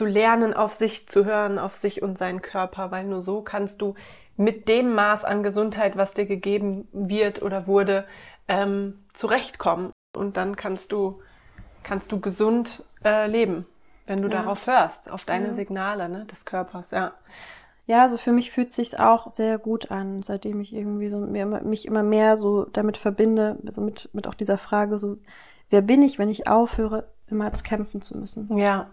zu lernen, auf sich zu hören, auf sich und seinen Körper, weil nur so kannst du mit dem Maß an Gesundheit, was dir gegeben wird oder wurde, ähm, zurechtkommen. Und dann kannst du, kannst du gesund äh, leben, wenn du ja. darauf hörst, auf deine ja. Signale ne, des Körpers, ja. Ja, also für mich fühlt sich auch sehr gut an, seitdem ich irgendwie so mir, mich immer mehr so damit verbinde, also mit, mit auch dieser Frage so, wer bin ich, wenn ich aufhöre, immer zu kämpfen zu müssen. Ja,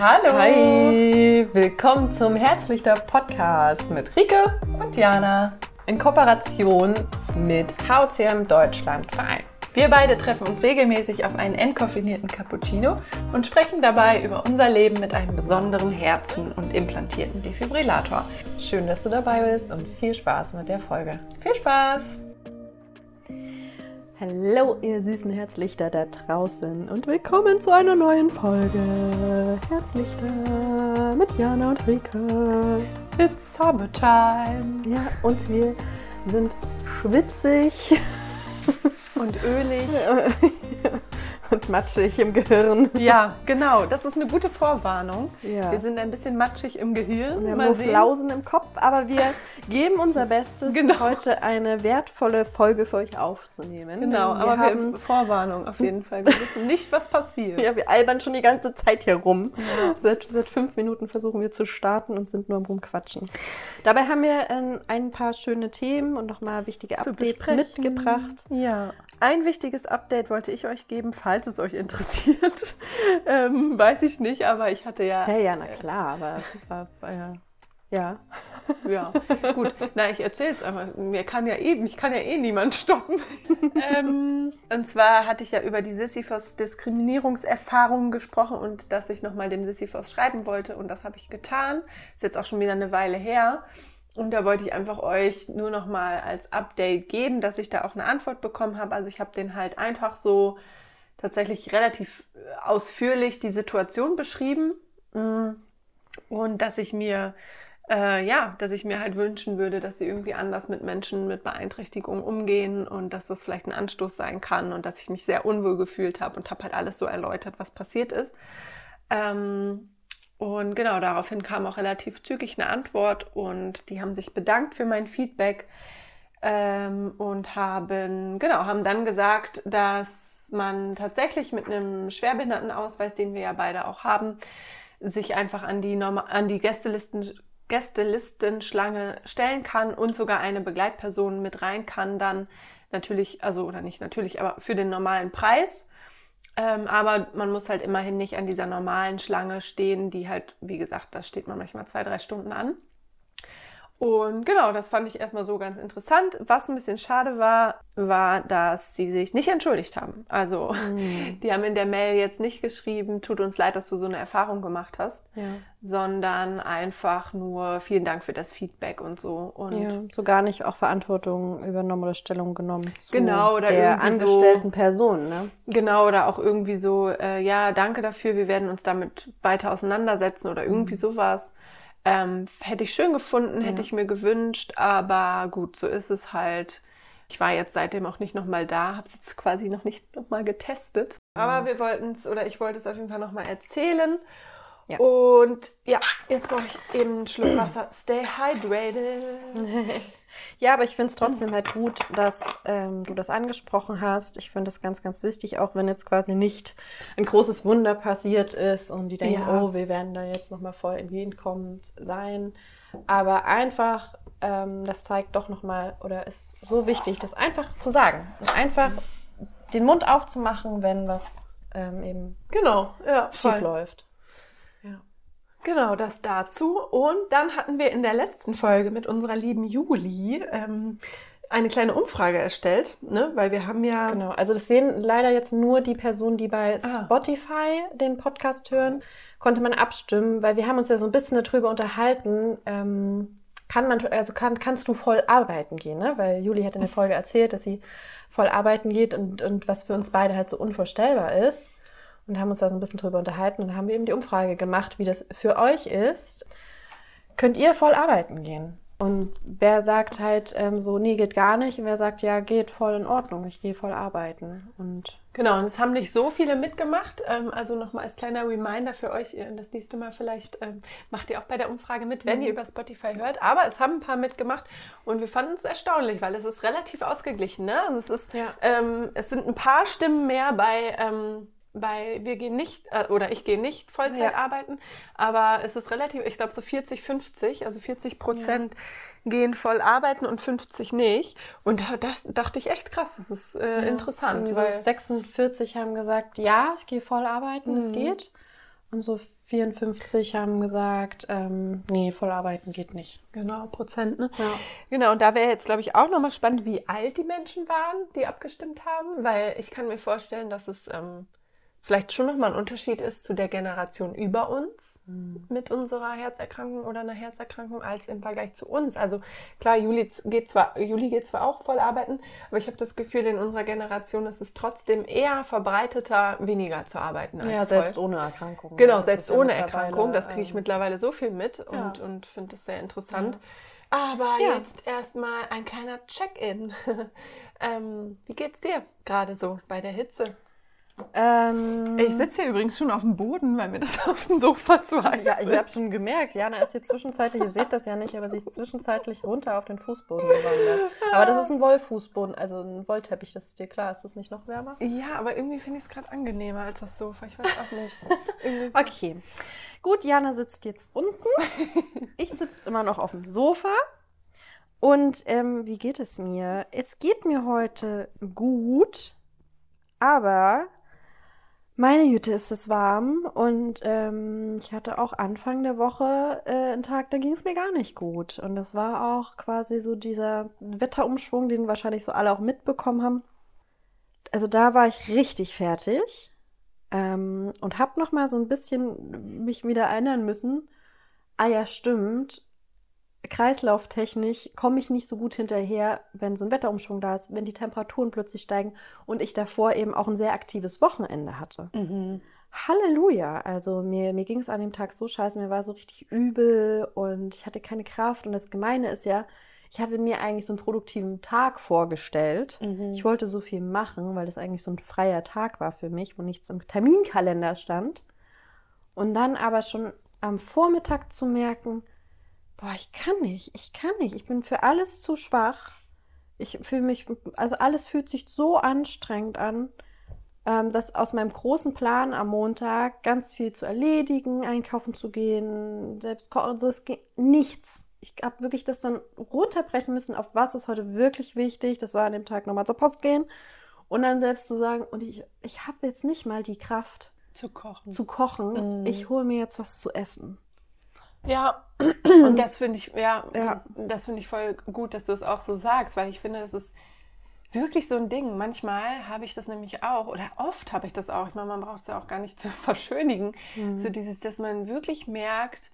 Hallo! Hi! Willkommen zum Herzlichter Podcast mit Rike und Jana in Kooperation mit HCM Deutschland Verein. Wir beide treffen uns regelmäßig auf einen entkoffinierten Cappuccino und sprechen dabei über unser Leben mit einem besonderen Herzen und implantierten Defibrillator. Schön, dass du dabei bist und viel Spaß mit der Folge. Viel Spaß! Hallo, ihr süßen Herzlichter da draußen und willkommen zu einer neuen Folge Herzlichter mit Jana und Rika. It's summertime. Ja, und wir sind schwitzig und ölig. und matschig im Gehirn. Ja, genau. Das ist eine gute Vorwarnung. Ja. Wir sind ein bisschen matschig im Gehirn. Wir haben Flausen im Kopf, aber wir geben unser Bestes, genau. heute eine wertvolle Folge für euch aufzunehmen. Genau, wir aber haben wir Vorwarnung auf jeden Fall. Wir wissen nicht, was passiert. Ja, wir albern schon die ganze Zeit hier rum. Ja. Seit, seit fünf Minuten versuchen wir zu starten und sind nur am Rumquatschen. Dabei haben wir äh, ein paar schöne Themen und nochmal wichtige Updates mitgebracht. Ja. Ein wichtiges Update wollte ich euch geben, falls es euch interessiert. ähm, weiß ich nicht, aber ich hatte ja. Ja, ja, na klar, aber war, ja. Ja. Ja, gut. Na, ich erzähle es einfach. Mir kann ja eh, mich kann ja eh niemand stoppen. ähm, und zwar hatte ich ja über die Sisyphos Diskriminierungserfahrungen gesprochen und dass ich nochmal dem Sisyphos schreiben wollte und das habe ich getan. Ist jetzt auch schon wieder eine Weile her. Und da wollte ich einfach euch nur noch mal als Update geben, dass ich da auch eine Antwort bekommen habe. Also ich habe den halt einfach so tatsächlich relativ äh, ausführlich die Situation beschrieben mm. und dass ich mir äh, ja, dass ich mir halt wünschen würde, dass sie irgendwie anders mit Menschen mit Beeinträchtigungen umgehen und dass das vielleicht ein Anstoß sein kann und dass ich mich sehr unwohl gefühlt habe und habe halt alles so erläutert, was passiert ist. Ähm, und genau, daraufhin kam auch relativ zügig eine Antwort und die haben sich bedankt für mein Feedback ähm, und haben, genau, haben dann gesagt, dass man tatsächlich mit einem Schwerbehindertenausweis, den wir ja beide auch haben, sich einfach an die, Norma an die Gästelisten, Gästelistenschlange stellen kann und sogar eine Begleitperson mit rein kann, dann natürlich, also oder nicht natürlich, aber für den normalen Preis. Ähm, aber man muss halt immerhin nicht an dieser normalen Schlange stehen, die halt, wie gesagt, da steht man manchmal zwei, drei Stunden an. Und genau, das fand ich erstmal so ganz interessant. Was ein bisschen schade war, war, dass sie sich nicht entschuldigt haben. Also, mhm. die haben in der Mail jetzt nicht geschrieben, tut uns leid, dass du so eine Erfahrung gemacht hast, ja. sondern einfach nur vielen Dank für das Feedback und so. Und ja, so gar nicht auch Verantwortung übernommen oder Stellung genommen zu genau, oder der angestellten so, Person. Ne? Genau, oder auch irgendwie so, äh, ja, danke dafür, wir werden uns damit weiter auseinandersetzen oder irgendwie mhm. sowas. Ähm, hätte ich schön gefunden, hätte ja. ich mir gewünscht, aber gut, so ist es halt. Ich war jetzt seitdem auch nicht nochmal da, habe es jetzt quasi noch nicht nochmal getestet. Aber wir wollten es, oder ich wollte es auf jeden Fall nochmal erzählen. Ja. Und ja, jetzt brauche ich eben einen Schluck Wasser. Stay hydrated. Ja, aber ich finde es trotzdem halt gut, dass ähm, du das angesprochen hast. Ich finde das ganz, ganz wichtig, auch wenn jetzt quasi nicht ein großes Wunder passiert ist und die denken, ja. oh, wir werden da jetzt nochmal voll entgegenkommend sein. Aber einfach, ähm, das zeigt doch nochmal, oder ist so wichtig, das einfach zu sagen. Einfach den Mund aufzumachen, wenn was ähm, eben genau, ja, schief läuft. Genau, das dazu. Und dann hatten wir in der letzten Folge mit unserer lieben Juli ähm, eine kleine Umfrage erstellt, ne? weil wir haben ja. Genau, also das sehen leider jetzt nur die Personen, die bei ah. Spotify den Podcast hören, konnte man abstimmen, weil wir haben uns ja so ein bisschen darüber unterhalten, ähm, kann man, also kann, kannst du voll arbeiten gehen, ne? Weil Juli hat in der Folge erzählt, dass sie voll arbeiten geht und, und was für uns beide halt so unvorstellbar ist und haben uns da so ein bisschen drüber unterhalten und haben eben die Umfrage gemacht, wie das für euch ist. Könnt ihr voll arbeiten gehen? Und wer sagt halt ähm, so, nee, geht gar nicht. Und wer sagt, ja, geht voll in Ordnung, ich gehe voll arbeiten. Und genau, und es haben nicht so viele mitgemacht. Ähm, also nochmal als kleiner Reminder für euch, das nächste Mal vielleicht ähm, macht ihr auch bei der Umfrage mit, wenn mhm. ihr über Spotify hört. Aber es haben ein paar mitgemacht und wir fanden es erstaunlich, weil es ist relativ ausgeglichen. Ne? Also es, ist, ja. ähm, es sind ein paar Stimmen mehr bei ähm, bei wir gehen nicht, äh, oder ich gehe nicht Vollzeit ja. arbeiten, aber es ist relativ, ich glaube so 40, 50, also 40 Prozent ja. gehen voll arbeiten und 50 nicht. Und da, da dachte ich echt krass, das ist äh, ja. interessant. So 46 haben gesagt, ja, ich gehe voll arbeiten, es mhm. geht. Und so 54 haben gesagt, ähm, nee, voll arbeiten geht nicht. Genau, Prozent, ne? Ja. Genau, und da wäre jetzt, glaube ich, auch nochmal spannend, wie alt die Menschen waren, die abgestimmt haben, weil ich kann mir vorstellen, dass es ähm, vielleicht schon nochmal ein Unterschied ist zu der Generation über uns mhm. mit unserer Herzerkrankung oder einer Herzerkrankung als im Vergleich zu uns. Also klar, Juli geht zwar, Juli geht zwar auch voll arbeiten, aber ich habe das Gefühl, in unserer Generation ist es trotzdem eher verbreiteter, weniger zu arbeiten als Ja, voll. selbst ohne Erkrankung. Genau, selbst ohne Erkrankung. Das kriege ich ähm, mittlerweile so viel mit und, ja. und finde es sehr interessant. Ja. Aber ja. jetzt erstmal ein kleiner Check-in. ähm, wie geht's dir gerade so bei der Hitze? Ähm, ich sitze hier übrigens schon auf dem Boden, weil mir das auf dem Sofa zu heiß Ja, ich habe schon gemerkt. Jana ist hier zwischenzeitlich, ihr seht das ja nicht, aber sie ist zwischenzeitlich runter auf den Fußboden gewandert. Aber das ist ein Wollfußboden, also ein Wollteppich, das ist dir klar. Ist das nicht noch wärmer? Ja, aber irgendwie finde ich es gerade angenehmer als das Sofa. Ich weiß auch nicht. okay. Gut, Jana sitzt jetzt unten. Ich sitze immer noch auf dem Sofa. Und ähm, wie geht es mir? Es geht mir heute gut, aber meine Güte, ist es warm und ähm, ich hatte auch Anfang der Woche äh, einen Tag, da ging es mir gar nicht gut. Und das war auch quasi so dieser Wetterumschwung, den wahrscheinlich so alle auch mitbekommen haben. Also da war ich richtig fertig ähm, und habe noch mal so ein bisschen mich wieder erinnern müssen. Ah ja, stimmt kreislauftechnisch komme ich nicht so gut hinterher, wenn so ein Wetterumschwung da ist, wenn die Temperaturen plötzlich steigen und ich davor eben auch ein sehr aktives Wochenende hatte. Mhm. Halleluja! Also mir, mir ging es an dem Tag so scheiße, mir war so richtig übel und ich hatte keine Kraft. Und das Gemeine ist ja, ich hatte mir eigentlich so einen produktiven Tag vorgestellt. Mhm. Ich wollte so viel machen, weil das eigentlich so ein freier Tag war für mich, wo nichts im Terminkalender stand. Und dann aber schon am Vormittag zu merken, boah, ich kann nicht, ich kann nicht, ich bin für alles zu schwach. Ich fühle mich, also alles fühlt sich so anstrengend an, ähm, dass aus meinem großen Plan am Montag ganz viel zu erledigen, einkaufen zu gehen, selbst kochen, so es geht nichts. Ich habe wirklich das dann runterbrechen müssen, auf was ist heute wirklich wichtig. Das war an dem Tag nochmal zur Post gehen und dann selbst zu sagen, und ich, ich habe jetzt nicht mal die Kraft zu kochen. Zu kochen. Mm. Ich hole mir jetzt was zu essen. Ja, und das finde ich, ja, ja. das finde ich voll gut, dass du es auch so sagst, weil ich finde, das ist wirklich so ein Ding. Manchmal habe ich das nämlich auch, oder oft habe ich das auch. Ich meine, man braucht es ja auch gar nicht zu verschönigen. Mhm. So dieses, dass man wirklich merkt,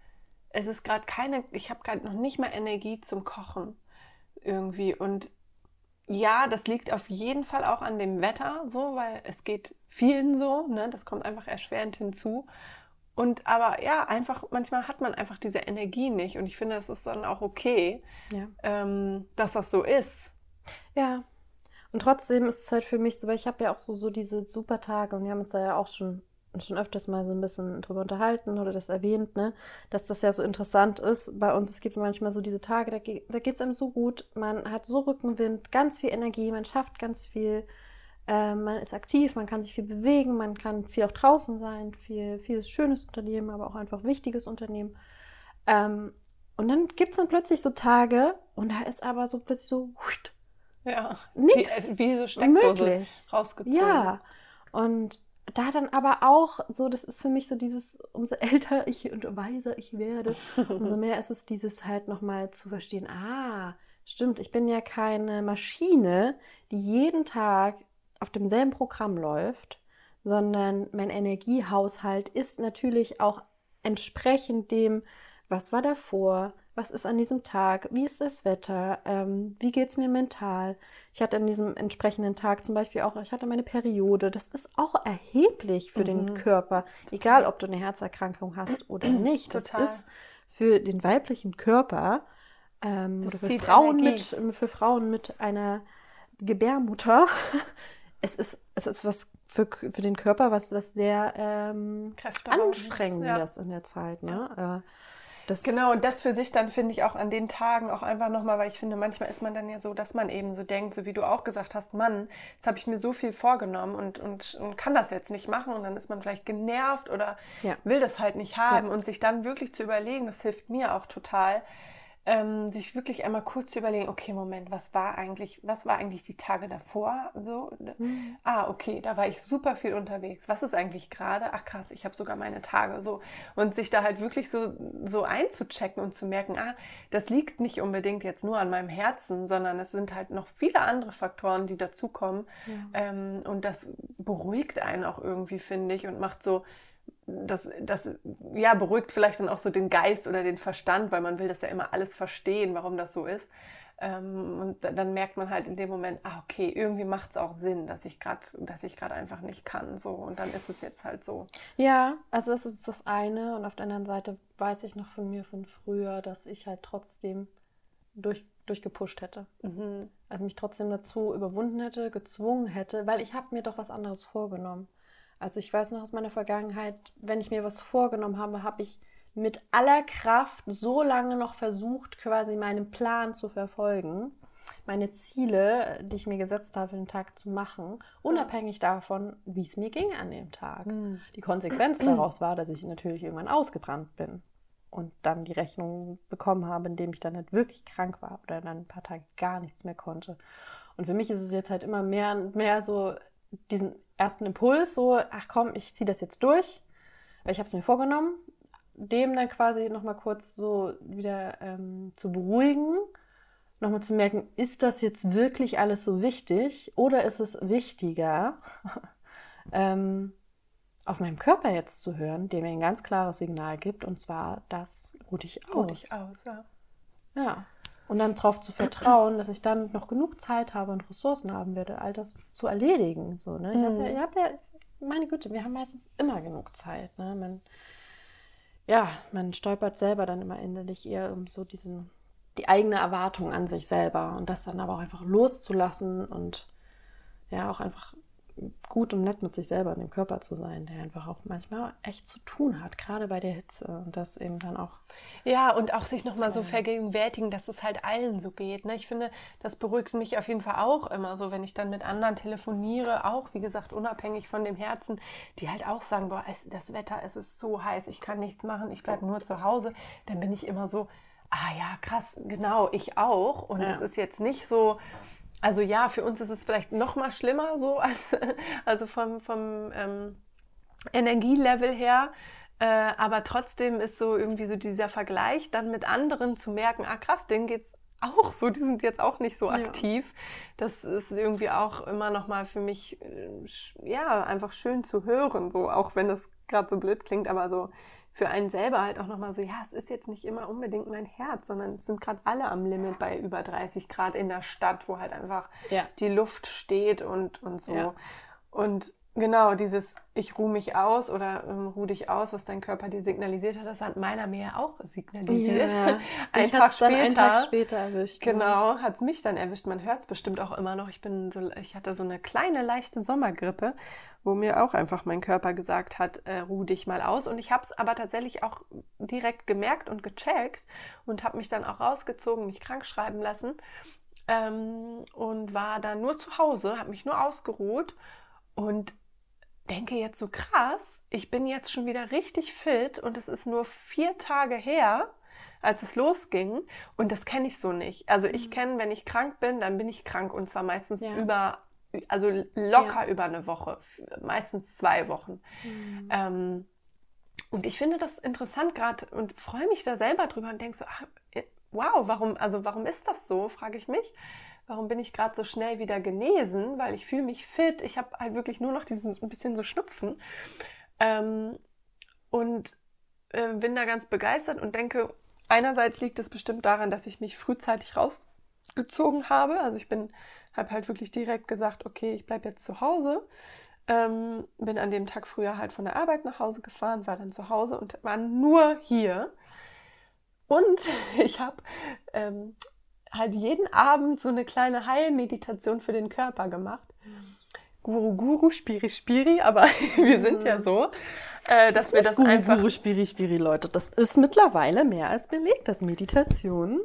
es ist gerade keine, ich habe gerade noch nicht mal Energie zum Kochen irgendwie. Und ja, das liegt auf jeden Fall auch an dem Wetter so, weil es geht vielen so, ne? Das kommt einfach erschwerend hinzu. Und aber ja, einfach, manchmal hat man einfach diese Energie nicht. Und ich finde, es ist dann auch okay, ja. ähm, dass das so ist. Ja. Und trotzdem ist es halt für mich so, weil ich habe ja auch so, so diese super Tage und wir haben uns da ja auch schon, schon öfters mal so ein bisschen drüber unterhalten oder das erwähnt, ne, dass das ja so interessant ist. Bei uns, es gibt manchmal so diese Tage, da, da geht es einem so gut, man hat so Rückenwind, ganz viel Energie, man schafft ganz viel äh, man ist aktiv, man kann sich viel bewegen, man kann viel auch draußen sein, viel, vieles schönes Unternehmen, aber auch einfach wichtiges Unternehmen. Ähm, und dann gibt es dann plötzlich so Tage und da ist aber so plötzlich so ja, nix wie, wie so Steckdose möglich. rausgezogen. Ja, und da dann aber auch so, das ist für mich so dieses, umso älter ich und weiser ich werde, umso mehr ist es dieses halt nochmal zu verstehen, ah, stimmt, ich bin ja keine Maschine, die jeden Tag auf demselben Programm läuft, sondern mein Energiehaushalt ist natürlich auch entsprechend dem, was war davor, was ist an diesem Tag, wie ist das Wetter, ähm, wie geht es mir mental. Ich hatte an diesem entsprechenden Tag zum Beispiel auch, ich hatte meine Periode. Das ist auch erheblich für mhm. den Körper, egal ob du eine Herzerkrankung hast oder nicht. Total. Das ist für den weiblichen Körper ähm, oder für Frauen, mit, für Frauen mit einer Gebärmutter. es ist, es ist was für, für den Körper, was, was sehr ähm, anstrengendes ja. in der Zeit. Ne? Ja. Das genau, und das für sich dann finde ich auch an den Tagen auch einfach nochmal, weil ich finde, manchmal ist man dann ja so, dass man eben so denkt, so wie du auch gesagt hast, Mann, jetzt habe ich mir so viel vorgenommen und, und, und kann das jetzt nicht machen und dann ist man vielleicht genervt oder ja. will das halt nicht haben und sich dann wirklich zu überlegen, das hilft mir auch total, ähm, sich wirklich einmal kurz zu überlegen, okay, Moment, was war eigentlich, was war eigentlich die Tage davor? So, mhm. ah, okay, da war ich super viel unterwegs. Was ist eigentlich gerade? Ach krass, ich habe sogar meine Tage so und sich da halt wirklich so so einzuchecken und zu merken, ah, das liegt nicht unbedingt jetzt nur an meinem Herzen, sondern es sind halt noch viele andere Faktoren, die dazukommen ja. ähm, und das beruhigt einen auch irgendwie, finde ich, und macht so das, das ja, beruhigt vielleicht dann auch so den Geist oder den Verstand, weil man will das ja immer alles verstehen, warum das so ist. Ähm, und dann merkt man halt in dem Moment, ah, okay, irgendwie macht es auch Sinn, dass ich gerade, dass ich gerade einfach nicht kann. So, und dann ist es jetzt halt so. Ja, also das ist das eine. Und auf der anderen Seite weiß ich noch von mir von früher, dass ich halt trotzdem durch, durchgepusht hätte. Mhm. Also mich trotzdem dazu überwunden hätte, gezwungen hätte, weil ich habe mir doch was anderes vorgenommen. Also ich weiß noch aus meiner Vergangenheit, wenn ich mir was vorgenommen habe, habe ich mit aller Kraft so lange noch versucht, quasi meinen Plan zu verfolgen, meine Ziele, die ich mir gesetzt habe, für den Tag zu machen, unabhängig davon, wie es mir ging an dem Tag. Mhm. Die Konsequenz daraus war, dass ich natürlich irgendwann ausgebrannt bin und dann die Rechnung bekommen habe, indem ich dann halt wirklich krank war oder dann ein paar Tage gar nichts mehr konnte. Und für mich ist es jetzt halt immer mehr und mehr so diesen ersten Impuls, so, ach komm, ich ziehe das jetzt durch, weil ich habe es mir vorgenommen, dem dann quasi nochmal kurz so wieder ähm, zu beruhigen, nochmal zu merken, ist das jetzt wirklich alles so wichtig oder ist es wichtiger, ähm, auf meinem Körper jetzt zu hören, der mir ein ganz klares Signal gibt, und zwar, das ruh dich aus. Ruh dich aus, ja. Ja. Und dann darauf zu vertrauen, dass ich dann noch genug Zeit habe und Ressourcen haben werde, all das zu erledigen. So, ne? Ich habe ja, hab ja, meine Güte, wir haben meistens immer genug Zeit. Ne? Man, ja, man stolpert selber dann immer innerlich eher um so diesen, die eigene Erwartung an sich selber und das dann aber auch einfach loszulassen und ja, auch einfach gut und nett mit sich selber und dem Körper zu sein, der einfach auch manchmal echt zu tun hat, gerade bei der Hitze und das eben dann auch. Ja, und auch sich nochmal so vergegenwärtigen, dass es halt allen so geht. Ne? Ich finde, das beruhigt mich auf jeden Fall auch immer so, wenn ich dann mit anderen telefoniere, auch wie gesagt, unabhängig von dem Herzen, die halt auch sagen, boah, das Wetter, es ist so heiß, ich kann nichts machen, ich bleibe nur zu Hause, dann bin ich immer so, ah ja, krass, genau, ich auch. Und es ja. ist jetzt nicht so, also ja, für uns ist es vielleicht noch mal schlimmer so, als, also vom, vom ähm, Energielevel her. Äh, aber trotzdem ist so irgendwie so dieser Vergleich dann mit anderen zu merken, ah krass, denen geht's auch so, die sind jetzt auch nicht so aktiv. Ja. Das ist irgendwie auch immer noch mal für mich äh, ja einfach schön zu hören, so auch wenn das gerade so blöd klingt, aber so für einen selber halt auch nochmal so, ja, es ist jetzt nicht immer unbedingt mein Herz, sondern es sind gerade alle am Limit bei über 30 Grad in der Stadt, wo halt einfach ja. die Luft steht und, und so. Ja. Und genau, dieses ich ruhe mich aus oder ähm, ruh dich aus, was dein Körper dir signalisiert hat, das hat meiner mir auch signalisiert. Ja. Ein, Tag später, einen Tag später erwischt. Genau, hat es mich dann erwischt. Man hört es bestimmt auch immer noch. Ich bin so, ich hatte so eine kleine leichte Sommergrippe wo mir auch einfach mein Körper gesagt hat, äh, ruh dich mal aus. Und ich habe es aber tatsächlich auch direkt gemerkt und gecheckt und habe mich dann auch rausgezogen, mich krank schreiben lassen ähm, und war dann nur zu Hause, habe mich nur ausgeruht und denke jetzt so krass, ich bin jetzt schon wieder richtig fit und es ist nur vier Tage her, als es losging. Und das kenne ich so nicht. Also ich mhm. kenne, wenn ich krank bin, dann bin ich krank und zwar meistens ja. über also locker ja. über eine Woche, meistens zwei Wochen. Mhm. Ähm, und ich finde das interessant gerade und freue mich da selber drüber und denke so, ach, wow, warum, also warum ist das so, frage ich mich. Warum bin ich gerade so schnell wieder genesen? Weil ich fühle mich fit. Ich habe halt wirklich nur noch diesen ein bisschen so Schnupfen. Ähm, und äh, bin da ganz begeistert und denke, einerseits liegt es bestimmt daran, dass ich mich frühzeitig rausgezogen habe. Also ich bin habe halt wirklich direkt gesagt, okay, ich bleibe jetzt zu Hause. Ähm, bin an dem Tag früher halt von der Arbeit nach Hause gefahren, war dann zu Hause und war nur hier. Und ich habe ähm, halt jeden Abend so eine kleine Heilmeditation für den Körper gemacht. Guru Guru, Spiri Spiri, aber wir sind ja so, äh, dass Das wir das Guru, einfach. Guru, Spiri, Spiri, Leute. Das ist mittlerweile mehr als belegt, dass Meditationen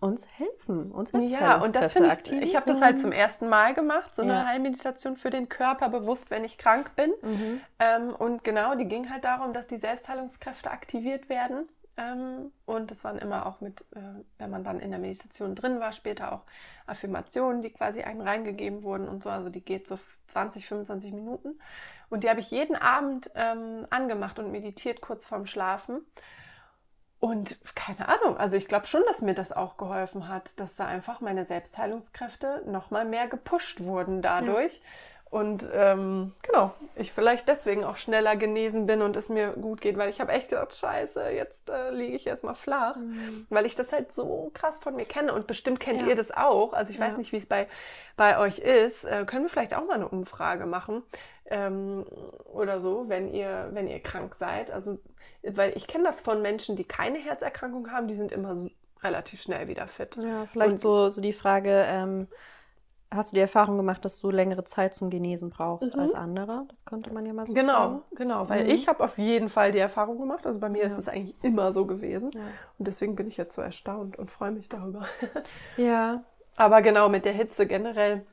uns helfen, uns Ja, und das finde ich, aktivieren. ich habe das halt zum ersten Mal gemacht, so eine Ja. Heilmeditation für den Körper, bewusst, wenn ich krank bin. Mhm. Ähm, und genau, die ging halt darum, dass die Selbstheilungskräfte aktiviert werden. Ähm, und das waren immer auch mit, äh, wenn man dann in der Meditation drin war, später auch Affirmationen, die quasi einem reingegeben wurden und so. Also die geht so 20, 25 Minuten. Und die habe ich jeden Abend ähm, angemacht und meditiert kurz vorm Schlafen. Und keine Ahnung, also ich glaube schon, dass mir das auch geholfen hat, dass da einfach meine Selbstheilungskräfte nochmal mehr gepusht wurden dadurch. Und ähm, genau, ich vielleicht deswegen auch schneller genesen bin und es mir gut geht, weil ich habe echt gedacht, scheiße, jetzt äh, liege ich erstmal flach, Mhm. weil ich das halt so krass von mir kenne. Und bestimmt kennt Ja. ihr das auch. Also ich weiß Ja. nicht, wie es bei, bei euch ist. Äh, können wir vielleicht auch mal eine Umfrage machen ähm, oder so, wenn ihr, wenn ihr krank seid. Also, weil ich kenne das von Menschen, die keine Herzerkrankung haben, die sind immer so relativ schnell wieder fit. Ja, vielleicht Und- so, so die Frage, ähm, hast du die Erfahrung gemacht, dass du längere Zeit zum Genesen brauchst Mhm. als andere? Das könnte man ja mal so Genau, fragen. genau, weil Mhm. ich habe auf jeden Fall die Erfahrung gemacht. Also bei mir ist Ja. es eigentlich immer so gewesen. Ja. Und deswegen bin ich jetzt so erstaunt und freue mich darüber. ja, Aber genau, mit der Hitze generell,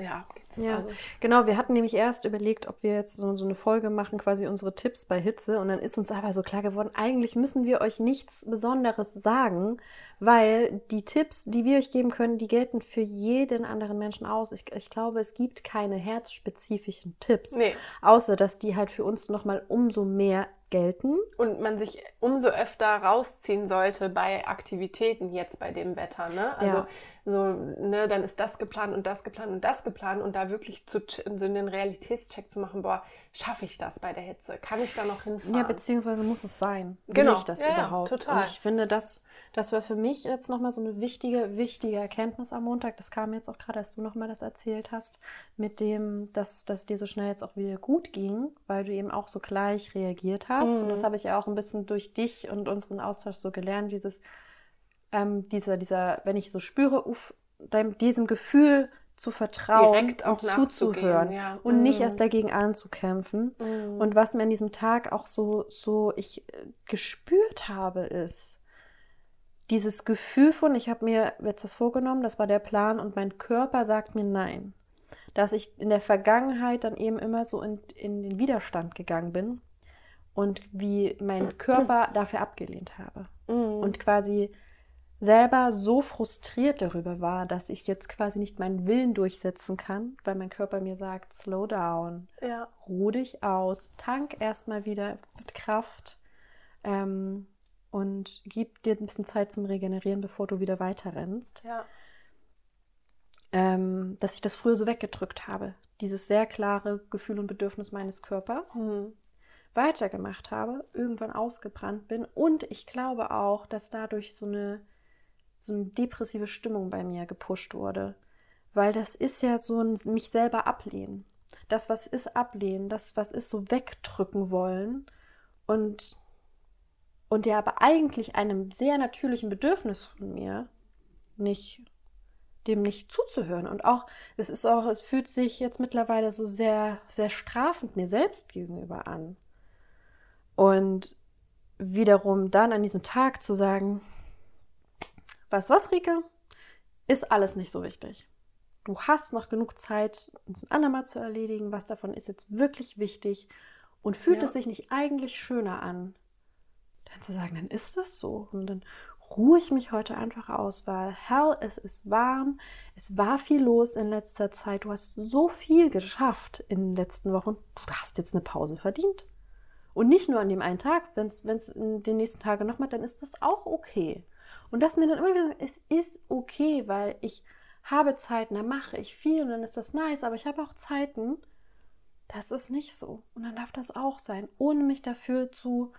ja, geht's. Ja. Also, Genau, wir hatten nämlich erst überlegt, ob wir jetzt so, so eine Folge machen, quasi unsere Tipps bei Hitze. Und dann ist uns aber so klar geworden, eigentlich müssen wir euch nichts Besonderes sagen, weil die Tipps, die wir euch geben können, die gelten für jeden anderen Menschen aus. Ich, ich glaube, es gibt keine herzspezifischen Tipps, nee. außer dass die halt für uns nochmal umso mehr gelten. Und man sich umso öfter rausziehen sollte bei Aktivitäten jetzt bei dem Wetter, ne? Also Ja. so, ne, dann ist das geplant und das geplant und das geplant und da wirklich zu so einen Realitätscheck zu machen, boah, schaffe ich das bei der Hitze? Kann ich da noch hinfahren? Ja, beziehungsweise muss es sein. Will Genau. ich das Ja, ja, überhaupt? total. Und ich finde, das, das war für mich jetzt nochmal so eine wichtige, wichtige Erkenntnis am Montag. Das kam jetzt auch gerade, als du nochmal das erzählt hast, mit dem, dass, dass dir so schnell jetzt auch wieder gut ging, weil du eben auch so gleich reagiert hast. Mhm. Und das habe ich ja auch ein bisschen durch dich und unseren Austausch so gelernt, dieses, ähm, dieser, dieser, wenn ich so spüre, uff, diesem Gefühl zu vertrauen Direkt auch zuzuhören ja. und nicht Mhm. erst dagegen anzukämpfen. Mhm. Und was mir an diesem Tag auch so, so ich äh, gespürt habe, ist dieses Gefühl von, ich habe mir jetzt was vorgenommen, das war der Plan und mein Körper sagt mir nein. Dass ich in der Vergangenheit dann eben immer so in, in den Widerstand gegangen bin und wie mein Körper dafür abgelehnt habe. Mhm. Und quasi selber so frustriert darüber war, dass ich jetzt quasi nicht meinen Willen durchsetzen kann, weil mein Körper mir sagt, slow down, ja. ruh dich aus, tank erstmal wieder mit Kraft ähm, und gib dir ein bisschen Zeit zum Regenerieren, bevor du wieder weiter rennst. Ja. Ähm, dass ich das früher so weggedrückt habe, dieses sehr klare Gefühl und Bedürfnis meines Körpers Mhm. weitergemacht habe, irgendwann ausgebrannt bin und ich glaube auch, dass dadurch so eine, so eine depressive Stimmung bei mir gepusht wurde, weil das ist ja so ein mich selber ablehnen. Das, was ist ablehnen, das, was ist so wegdrücken wollen und, und ja aber eigentlich einem sehr natürlichen Bedürfnis von mir nicht dem nicht zuzuhören. Und auch, es ist auch, es fühlt sich jetzt mittlerweile so sehr, sehr strafend mir selbst gegenüber an. Und wiederum dann an diesem Tag zu sagen, weißt du was, Rike? Ist alles nicht so wichtig. Du hast noch genug Zeit, uns ein andermal zu erledigen. Was davon ist jetzt wirklich wichtig? Und fühlt Ja. es sich nicht eigentlich schöner an, dann zu sagen, dann ist das so. Und dann ruhe ich mich heute einfach aus, weil hell, es ist warm, es war viel los in letzter Zeit, du hast so viel geschafft in den letzten Wochen, du hast jetzt eine Pause verdient. Und nicht nur an dem einen Tag, wenn es den nächsten Tagen noch mal, dann ist das auch okay. Und das mir dann immer wieder, es ist okay, weil ich habe Zeiten, da mache ich viel und dann ist das nice, aber ich habe auch Zeiten, das ist nicht so. Und dann darf das auch sein, ohne mich dafür zu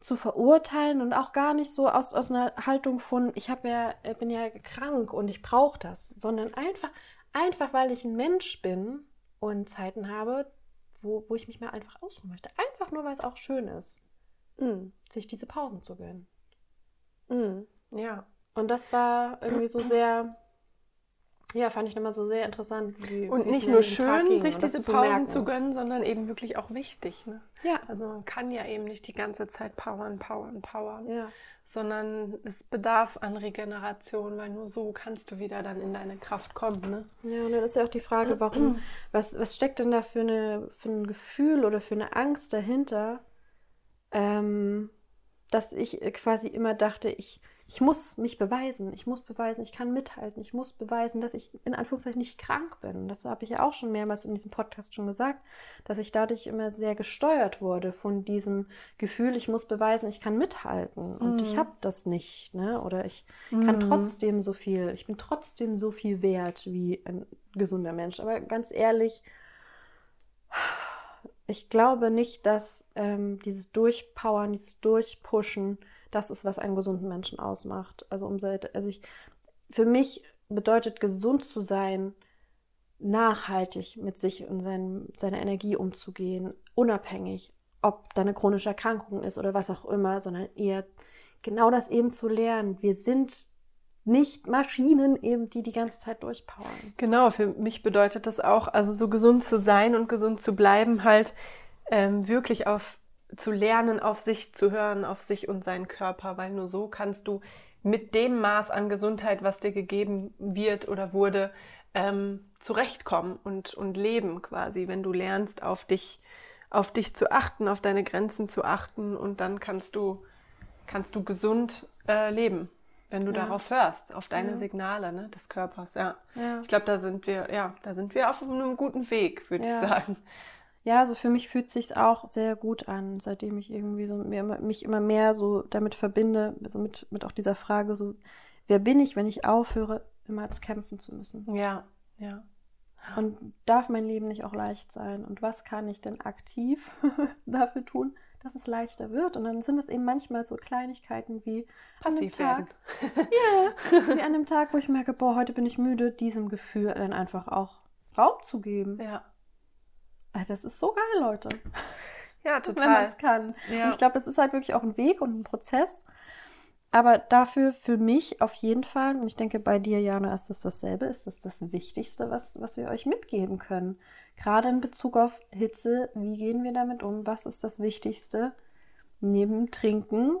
zu verurteilen und auch gar nicht so aus, aus einer Haltung von, ich habe ja, äh, bin ja krank und ich brauche das, sondern einfach, einfach weil ich ein Mensch bin und Zeiten habe, wo, wo ich mich mal einfach ausruhen möchte. Einfach nur, weil es auch schön ist, Mhm. sich diese Pausen zu gönnen. Mhm. Ja. Und das war irgendwie so sehr, ja, fand ich nochmal so sehr interessant. Wie, und nicht nur schön, sich diese zu Pausen merken. zu gönnen, sondern eben wirklich auch wichtig. Ne? Ja. Also man kann ja eben nicht die ganze Zeit powern, powern, powern. Ja. Sondern es bedarf an Regeneration, weil nur so kannst du wieder dann in deine Kraft kommen. Ne? Ja, und dann ist ja auch die Frage, warum, was, was steckt denn da für, eine, für ein Gefühl oder für eine Angst dahinter, ähm, dass ich quasi immer dachte, ich ich muss mich beweisen, ich muss beweisen, ich kann mithalten, ich muss beweisen, dass ich in Anführungszeichen nicht krank bin. Das habe ich ja auch schon mehrmals in diesem Podcast schon gesagt, dass ich dadurch immer sehr gesteuert wurde von diesem Gefühl, ich muss beweisen, ich kann mithalten und mhm. ich habe das nicht, ne? Oder ich mhm. kann trotzdem so viel, ich bin trotzdem so viel wert wie ein gesunder Mensch. Aber ganz ehrlich, ich glaube nicht, dass ähm, dieses Durchpowern, dieses Durchpushen das ist, was einen gesunden Menschen ausmacht. Also, um, also ich, für mich bedeutet gesund zu sein, nachhaltig mit sich und sein, seiner Energie umzugehen, unabhängig, ob da eine chronische Erkrankung ist oder was auch immer, sondern eher genau das eben zu lernen. Wir sind nicht Maschinen eben, die die ganze Zeit durchpowern. Genau, für mich bedeutet das auch, also so gesund zu sein und gesund zu bleiben, halt ähm, wirklich auf zu lernen, auf sich zu hören, auf sich und seinen Körper, weil nur so kannst du mit dem Maß an Gesundheit, was dir gegeben wird oder wurde, ähm, zurechtkommen und, und leben quasi, wenn du lernst, auf dich, auf dich zu achten, auf deine Grenzen zu achten und dann kannst du, kannst du gesund äh, leben, wenn du ja. darauf hörst, auf deine ja. Signale ne, des Körpers. Ja. ja. Ich glaube, da sind wir, ja, da sind wir auf einem guten Weg, würde ich sagen ja, so für mich fühlt sich auch sehr gut an, seitdem ich irgendwie so mir, mich immer mehr so damit verbinde, also mit, mit auch dieser Frage so, wer bin ich, wenn ich aufhöre, immer zu kämpfen zu müssen? Ja, ja. Und darf mein Leben nicht auch leicht sein? Und was kann ich denn aktiv dafür tun, dass es leichter wird? Und dann sind es eben manchmal so Kleinigkeiten wie passiv werden. ja, wie an dem Tag, wo ich merke, boah, heute bin ich müde, diesem Gefühl dann einfach auch Raum zu geben. Ja. Das ist so geil, Leute. Ja, total. Wenn man es kann. Ja. Und ich glaube, das ist halt wirklich auch ein Weg und ein Prozess. Aber dafür für mich auf jeden Fall, und ich denke bei dir, Jana, ist das dasselbe, ist das das Wichtigste, was, was wir euch mitgeben können. Gerade in Bezug auf Hitze, wie gehen wir damit um? Was ist das Wichtigste? Neben Trinken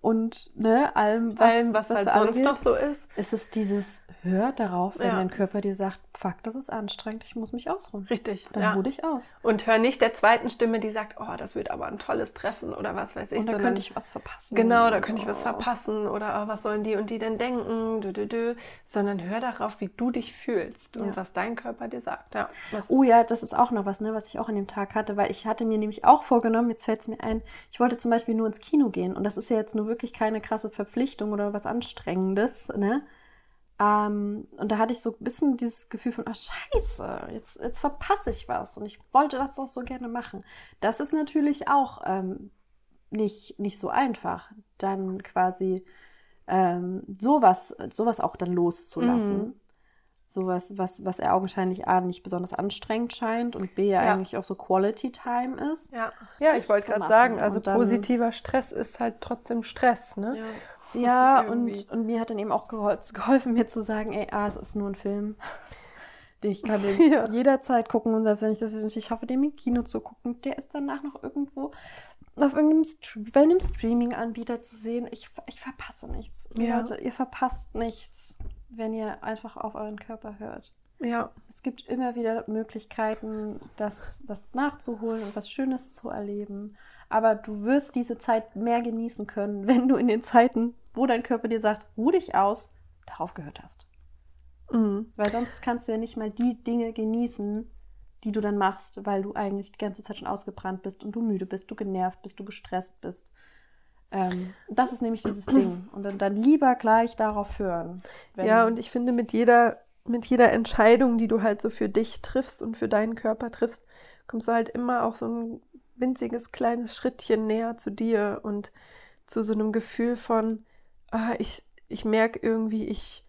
und ne, allem, was, allem, was, was halt sonst noch so ist. Ist es dieses Hör darauf, wenn ja. dein Körper dir sagt, fuck, das ist anstrengend, ich muss mich ausruhen. Richtig. Dann ja. ruh dich aus. Und hör nicht der zweiten Stimme, die sagt, oh, das wird aber ein tolles Treffen oder was weiß ich. Und da könnte ich was verpassen. Genau, da könnte oh. ich was verpassen oder oh, was sollen die und die denn denken, dü, dü, dü. sondern hör darauf, wie du dich fühlst ja. und was dein Körper dir sagt. Ja, oh ja, das ist auch noch was, ne, was ich auch an dem Tag hatte, weil ich hatte mir nämlich auch vorgenommen, jetzt fällt es mir ein, ich wollte zum Beispiel nur ins Kino gehen und das ist ja jetzt nur wirklich keine krasse Verpflichtung oder was Anstrengendes, ne? Ähm, und da hatte ich so ein bisschen dieses Gefühl von, oh scheiße, jetzt, jetzt verpasse ich was. Und ich wollte das doch so gerne machen. Das ist natürlich auch ähm, nicht, nicht so einfach, dann quasi ähm, sowas, sowas auch dann loszulassen. Mhm. Sowas, was, was er augenscheinlich A nicht besonders anstrengend scheint und B ja, ja. eigentlich auch so Quality Time ist. Ja, ja ich wollte gerade sagen, also dann, positiver Stress ist halt trotzdem Stress, ne? Ja. Ja, und, und mir hat dann eben auch geholfen, mir zu sagen, ey, ah, es ist nur ein Film. Ich kann den ja. jederzeit gucken und selbst wenn ich das nicht schaffe, den im Kino zu gucken, der ist danach noch irgendwo auf irgendeinem bei einem Streaming-Anbieter zu sehen. Ich, ich verpasse nichts. Ja. Leute, ihr verpasst nichts, wenn ihr einfach auf euren Körper hört. Ja. Es gibt immer wieder Möglichkeiten, das, das nachzuholen und was Schönes zu erleben. Aber du wirst diese Zeit mehr genießen können, wenn du in den Zeiten, wo dein Körper dir sagt, ruh dich aus, darauf gehört hast. Mhm. Weil sonst kannst du ja nicht mal die Dinge genießen, die du dann machst, weil du eigentlich die ganze Zeit schon ausgebrannt bist und du müde bist, du genervt bist, du gestresst bist. Ähm, das ist nämlich dieses Ding. Und dann, dann lieber gleich darauf hören. ja, und ich finde, mit jeder, mit jeder Entscheidung, die du halt so für dich triffst und für deinen Körper triffst, kommst du halt immer auch so ein winziges kleines Schrittchen näher zu dir und zu so einem Gefühl von, ah, ich, ich merke irgendwie, ich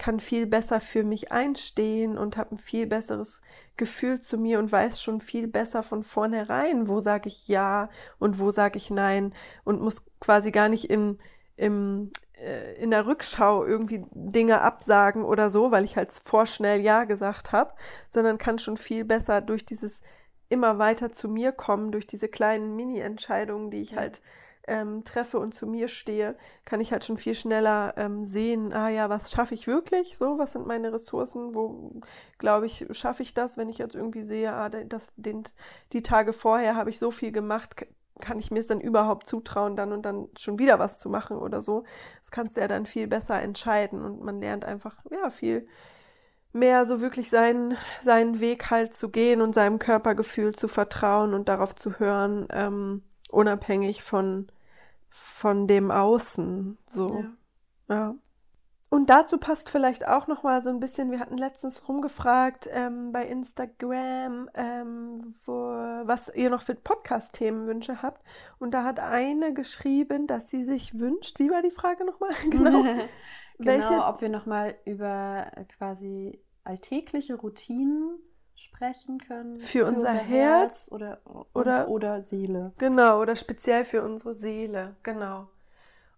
kann viel besser für mich einstehen und habe ein viel besseres Gefühl zu mir und weiß schon viel besser von vornherein, wo sage ich ja und wo sage ich nein und muss quasi gar nicht im, im, äh, in der Rückschau irgendwie Dinge absagen oder so, weil ich halt vorschnell Ja gesagt habe, sondern kann schon viel besser durch dieses immer weiter zu mir kommen, durch diese kleinen Mini-Entscheidungen, die ich halt ähm, treffe und zu mir stehe, kann ich halt schon viel schneller ähm, sehen, ah ja, was schaffe ich wirklich so, was sind meine Ressourcen, wo glaube ich, schaffe ich das, wenn ich jetzt irgendwie sehe, ah, das, den, die Tage vorher habe ich so viel gemacht, kann ich mir es dann überhaupt zutrauen, dann und dann schon wieder was zu machen oder so. Das kannst du ja dann viel besser entscheiden und man lernt einfach, ja, viel mehr so wirklich seinen, seinen Weg halt zu gehen und seinem Körpergefühl zu vertrauen und darauf zu hören, ähm, unabhängig von, von dem Außen. So. Ja. ja. Und dazu passt vielleicht auch noch mal so ein bisschen, wir hatten letztens rumgefragt ähm, bei Instagram, ähm, wo, was ihr noch für Podcast-Themenwünsche habt. Und da hat eine geschrieben, dass sie sich wünscht, wie war die Frage nochmal? genau. genau, Welche? ob wir nochmal über quasi alltägliche Routinen sprechen können. Für, für unser, unser, Herz, Herz oder, oder, oder Seele. Genau, oder speziell für unsere Seele, genau.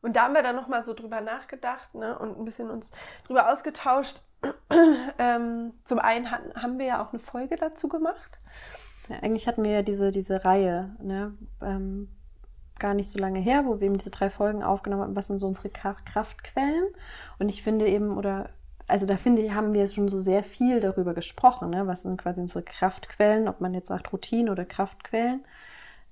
Und da haben wir dann nochmal so drüber nachgedacht ne, und ein bisschen uns drüber ausgetauscht. ähm, zum einen hatten, haben wir ja auch eine Folge dazu gemacht. Ja, eigentlich hatten wir ja diese, diese Reihe, ne, ähm, gar nicht so lange her, wo wir eben diese drei Folgen aufgenommen haben, was sind so unsere Kraftquellen. Und ich finde eben, oder also da finde ich, haben wir schon so sehr viel darüber gesprochen, ne? was sind quasi unsere Kraftquellen, ob man jetzt sagt Routine oder Kraftquellen.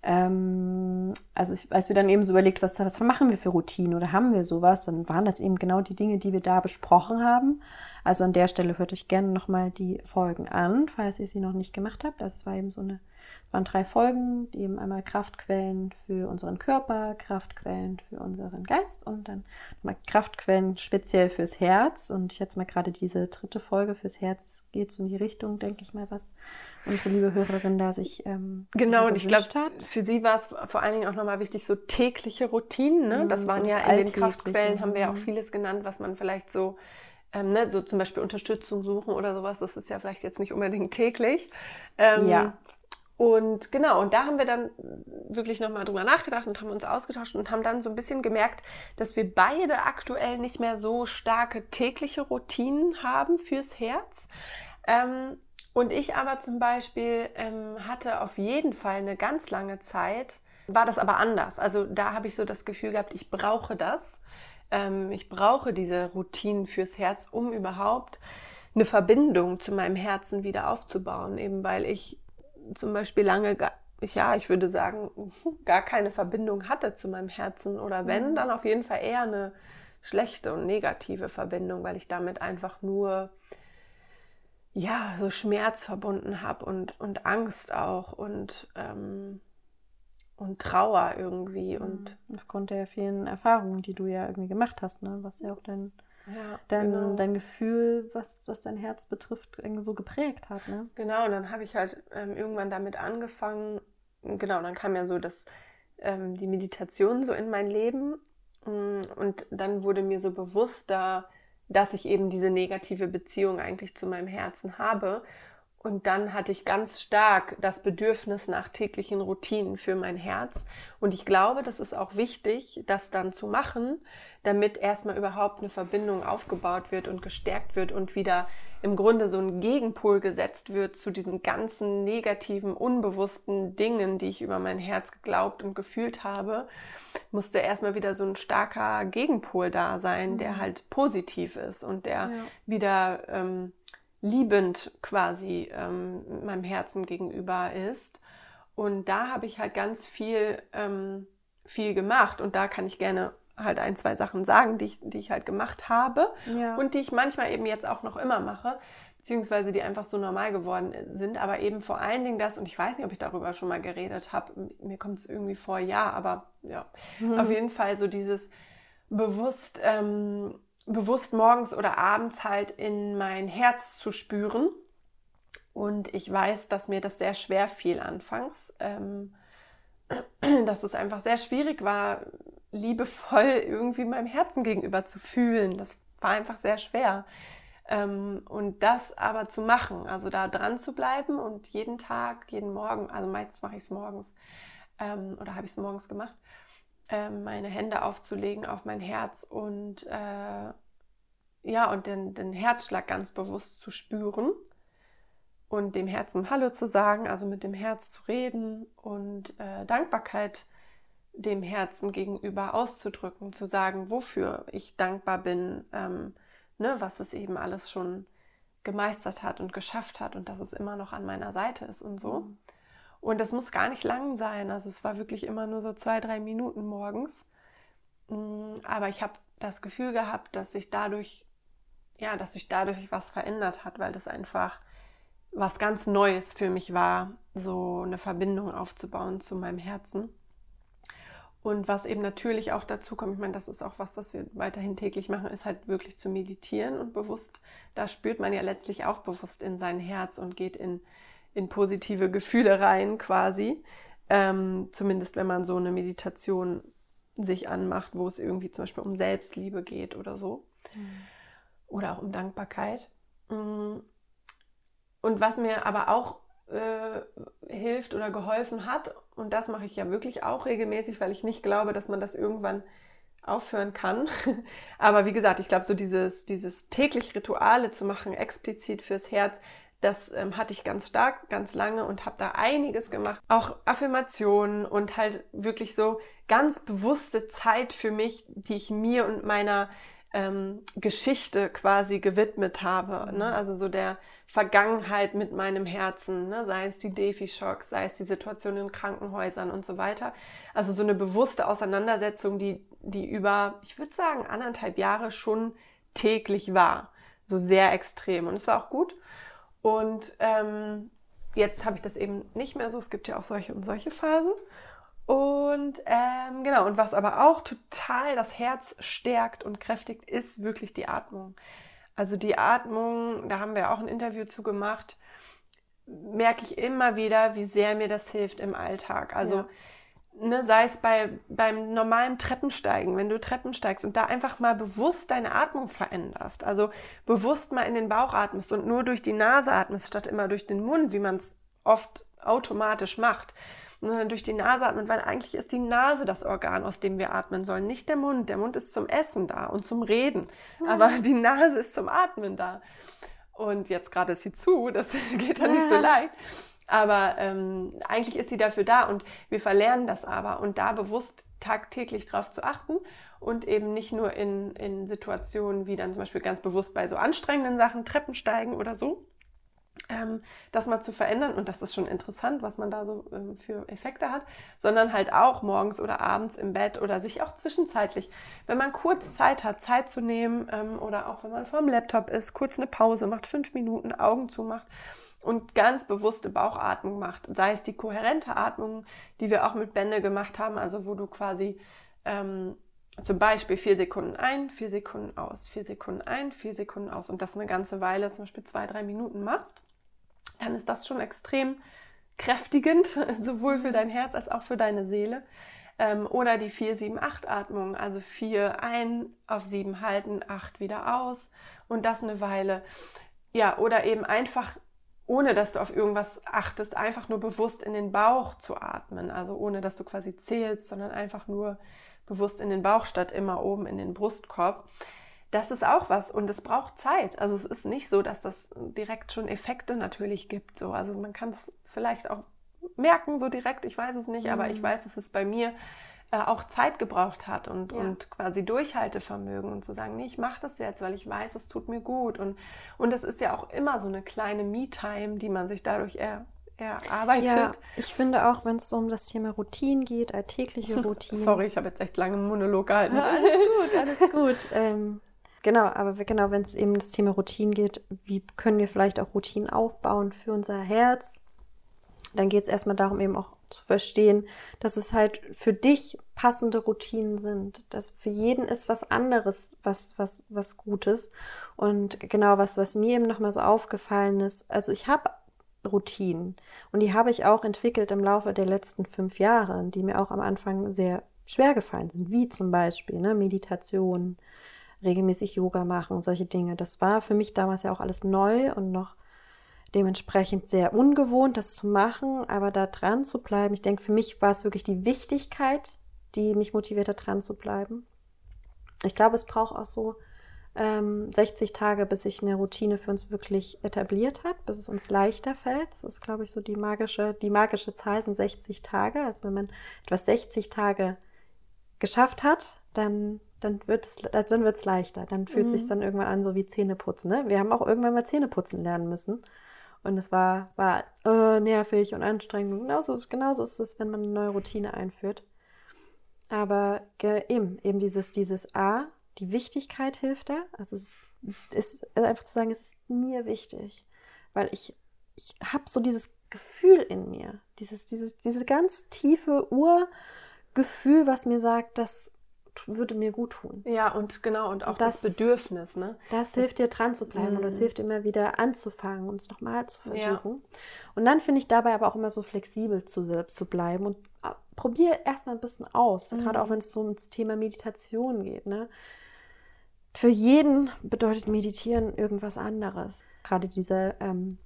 Ähm, also ich, als wir dann eben so überlegt, was, was machen wir für Routinen oder haben wir sowas, dann waren das eben genau die Dinge, die wir da besprochen haben. Also an der Stelle hört euch gerne nochmal die Folgen an, falls ihr sie noch nicht gemacht habt. Also es war eben so eine waren drei Folgen, die eben einmal Kraftquellen für unseren Körper, Kraftquellen für unseren Geist und dann mal Kraftquellen speziell fürs Herz. Und jetzt mal gerade diese dritte Folge fürs Herz geht so in die Richtung, denke ich mal, was unsere liebe Hörerin da sich ähm, genau und ich glaube für sie war es vor allen Dingen auch nochmal wichtig so tägliche Routinen ne? das mm, waren so ja in den Kraftquellen haben wir ja auch mm. vieles genannt was man vielleicht so ähm, ne, so zum Beispiel Unterstützung suchen oder sowas das ist ja vielleicht jetzt nicht unbedingt täglich ähm, ja und genau, und da haben wir dann wirklich nochmal drüber nachgedacht und haben uns ausgetauscht und haben dann so ein bisschen gemerkt, dass wir beide aktuell nicht mehr so starke tägliche Routinen haben fürs Herz. Ähm, und ich aber zum Beispiel ähm, hatte auf jeden Fall eine ganz lange Zeit, war das aber anders. Also da habe ich so das Gefühl gehabt, ich brauche das. Ähm, ich brauche diese Routinen fürs Herz, um überhaupt eine Verbindung zu meinem Herzen wieder aufzubauen, eben weil ich zum Beispiel lange, ja, ich würde sagen, gar keine Verbindung hatte zu meinem Herzen oder wenn, mhm. dann auf jeden Fall eher eine schlechte und negative Verbindung, weil ich damit einfach nur ja so Schmerz verbunden habe und, und Angst auch und ähm, und Trauer irgendwie mhm. und aufgrund der vielen Erfahrungen, die du ja irgendwie gemacht hast, ne, was ja auch dein ja, dein, genau. dein Gefühl, was, was dein Herz betrifft, so geprägt hat. Ne? Genau, und dann habe ich halt ähm, irgendwann damit angefangen. Genau, dann kam ja so das, ähm, die Meditation so in mein Leben. Mm, und dann wurde mir so bewusst, da, dass ich eben diese negative Beziehung eigentlich zu meinem Herzen habe. Und dann hatte ich ganz stark das Bedürfnis nach täglichen Routinen für mein Herz. Und ich glaube, das ist auch wichtig, das dann zu machen, damit erstmal überhaupt eine Verbindung aufgebaut wird und gestärkt wird und wieder im Grunde so ein Gegenpol gesetzt wird zu diesen ganzen negativen, unbewussten Dingen, die ich über mein Herz geglaubt und gefühlt habe, musste erstmal wieder so ein starker Gegenpol da sein, der mhm. halt positiv ist und der ja. wieder ähm, liebend quasi ähm, meinem Herzen gegenüber ist. Und da habe ich halt ganz viel, ähm, viel gemacht und da kann ich gerne halt ein, zwei Sachen sagen, die ich, die ich halt gemacht habe ja. und die ich manchmal eben jetzt auch noch immer mache, beziehungsweise die einfach so normal geworden sind, aber eben vor allen Dingen das, und ich weiß nicht, ob ich darüber schon mal geredet habe, mir kommt es irgendwie vor, ja, aber ja, mhm. auf jeden Fall so dieses bewusst ähm, bewusst morgens oder abends halt in mein Herz zu spüren. Und ich weiß, dass mir das sehr schwer fiel anfangs. Ähm, dass es einfach sehr schwierig war, liebevoll irgendwie meinem Herzen gegenüber zu fühlen. Das war einfach sehr schwer. Ähm, und das aber zu machen, also da dran zu bleiben und jeden Tag, jeden Morgen, also meistens mache ich es morgens ähm, oder habe ich es morgens gemacht, äh, meine Hände aufzulegen auf mein Herz und äh, ja, und den, den Herzschlag ganz bewusst zu spüren und dem Herzen Hallo zu sagen, also mit dem Herz zu reden und äh, Dankbarkeit dem Herzen gegenüber auszudrücken, zu sagen, wofür ich dankbar bin, ähm, ne, was es eben alles schon gemeistert hat und geschafft hat und dass es immer noch an meiner Seite ist und so. Mhm. Und das muss gar nicht lang sein, also es war wirklich immer nur so zwei, drei Minuten morgens. Mm, aber ich habe das Gefühl gehabt, dass sich dadurch, ja, dass sich dadurch was verändert hat, weil das einfach was ganz Neues für mich war, so eine Verbindung aufzubauen zu meinem Herzen. Und was eben natürlich auch dazu kommt, ich meine, das ist auch was, was wir weiterhin täglich machen, ist halt wirklich zu meditieren und bewusst, da spürt man ja letztlich auch bewusst in sein Herz und geht in, in positive Gefühle rein quasi. Ähm, zumindest wenn man so eine Meditation sich anmacht, wo es irgendwie zum Beispiel um Selbstliebe geht oder so. Mhm. Oder auch um Dankbarkeit. Mm. Und was mir aber auch äh, hilft oder geholfen hat, und das mache ich ja wirklich auch regelmäßig, weil ich nicht glaube, dass man das irgendwann aufhören kann. aber wie gesagt, ich glaube, so dieses, dieses täglich Rituale zu machen, explizit fürs Herz, das ähm, hatte ich ganz stark, ganz lange und habe da einiges gemacht. Auch Affirmationen und halt wirklich so ganz bewusste Zeit für mich, die ich mir und meiner ähm, Geschichte quasi gewidmet habe. Ne? Mhm. Also so der Vergangenheit mit meinem Herzen, ne? sei es die Defi-Schocks, sei es die Situation in Krankenhäusern und so weiter. Also so eine bewusste Auseinandersetzung, die, die über, ich würde sagen, anderthalb Jahre schon täglich war. So sehr extrem. Und es war auch gut. Und ähm, jetzt habe ich das eben nicht mehr so. Es gibt ja auch solche und solche Phasen. Und ähm, genau, und was aber auch total das Herz stärkt und kräftigt, ist wirklich die Atmung. Also die Atmung, da haben wir auch ein Interview zu gemacht, merke ich immer wieder, wie sehr mir das hilft im Alltag. Also ja ne, sei es bei, beim normalen Treppensteigen, wenn du Treppen steigst und da einfach mal bewusst deine Atmung veränderst, also bewusst mal in den Bauch atmest und nur durch die Nase atmest, statt immer durch den Mund, wie man es oft automatisch macht, sondern durch die Nase atmen, weil eigentlich ist die Nase das Organ, aus dem wir atmen sollen, nicht der Mund. Der Mund ist zum Essen da und zum Reden, aber die Nase ist zum Atmen da. Und jetzt gerade ist sie zu, das geht dann nicht so leicht. Aber ähm, eigentlich ist sie dafür da und wir verlernen das aber. Und da bewusst tagtäglich drauf zu achten und eben nicht nur in, in Situationen wie dann zum Beispiel ganz bewusst bei so anstrengenden Sachen, Treppensteigen oder so, ähm, das mal zu verändern. Und das ist schon interessant, was man da so ähm, für Effekte hat, sondern halt auch morgens oder abends im Bett oder sich auch zwischenzeitlich, wenn man kurz Zeit hat, Zeit zu nehmen ähm, oder auch wenn man vor dem Laptop ist, kurz eine Pause macht, fünf Minuten Augen zumacht und ganz bewusste Bauchatmung macht. Sei es die kohärente Atmung, die wir auch mit Bände gemacht haben, also wo du quasi ähm, zum Beispiel vier Sekunden ein, vier Sekunden aus, vier Sekunden ein, vier Sekunden aus und das eine ganze Weile, zum Beispiel zwei, drei Minuten machst, dann ist das schon extrem kräftigend, sowohl für dein Herz als auch für deine Seele. Ähm, oder die 4-7-8-Atmung, also 4 ein, auf 7 halten, 8 wieder aus und das eine Weile. Ja, oder eben einfach ohne dass du auf irgendwas achtest, einfach nur bewusst in den Bauch zu atmen. Also ohne dass du quasi zählst, sondern einfach nur bewusst in den Bauch statt immer oben in den Brustkorb. Das ist auch was und es braucht Zeit. Also es ist nicht so, dass das direkt schon Effekte natürlich gibt. So. Also man kann es vielleicht auch merken so direkt, ich weiß es nicht, aber ich mhm. weiß, dass es bei mir äh, auch Zeit gebraucht hat und, ja. und quasi Durchhaltevermögen und zu sagen, nee, ich mache das jetzt, weil ich weiß, es tut mir gut. Und, und das ist ja auch immer so eine kleine Me-Time, die man sich dadurch er, erarbeitet. Ja, ich finde auch, wenn es so um das Thema Routine geht, alltägliche Routine. Sorry, ich habe jetzt echt lange einen Monolog gehalten. Ja, alles gut, alles gut. ähm, genau, aber genau, wenn es eben das Thema Routine geht, wie können wir vielleicht auch Routinen aufbauen für unser Herz? Dann geht es erstmal darum, eben auch zu verstehen, dass es halt für dich passende Routinen sind. Dass für jeden ist was anderes, was, was, was Gutes. Und genau was, was mir eben nochmal so aufgefallen ist, also ich habe Routinen und die habe ich auch entwickelt im Laufe der letzten fünf Jahre, die mir auch am Anfang sehr schwer gefallen sind, wie zum Beispiel ne, Meditation, regelmäßig Yoga machen, solche Dinge. Das war für mich damals ja auch alles neu und noch dementsprechend sehr ungewohnt, das zu machen, aber da dran zu bleiben. Ich denke, für mich war es wirklich die Wichtigkeit die mich motiviert hat, dran zu bleiben. Ich glaube, es braucht auch so ähm, 60 Tage, bis sich eine Routine für uns wirklich etabliert hat, bis es uns leichter fällt. Das ist, glaube ich, so die magische, die magische Zahl sind 60 Tage. Also wenn man etwas 60 Tage geschafft hat, dann, dann wird es, also dann wird es leichter. Dann fühlt mhm. sich dann irgendwann an, so wie Zähneputzen. Ne? Wir haben auch irgendwann mal Zähneputzen lernen müssen. Und es war, war äh, nervig und anstrengend. Genauso, genauso ist es, wenn man eine neue Routine einführt. Aber eben, eben dieses, dieses A, die Wichtigkeit hilft da. Also es ist, ist einfach zu sagen, es ist mir wichtig. Weil ich, ich habe so dieses Gefühl in mir, dieses, dieses, diese ganz tiefe Urgefühl, was mir sagt, das würde mir gut tun. Ja, und genau, und auch und das, das, Bedürfnis, ne? Das, hilft dir dran zu bleiben mm. und das mhm. hilft immer wieder anzufangen und es nochmal zu versuchen. Ja. Und dann finde ich dabei aber auch immer so flexibel zu, zu bleiben und äh, probier erstmal ein bisschen aus, mm. gerade auch mhm. wenn es so ums Thema Meditation geht, ne? Für jeden bedeutet Meditieren irgendwas anderes. Gerade diese ähm,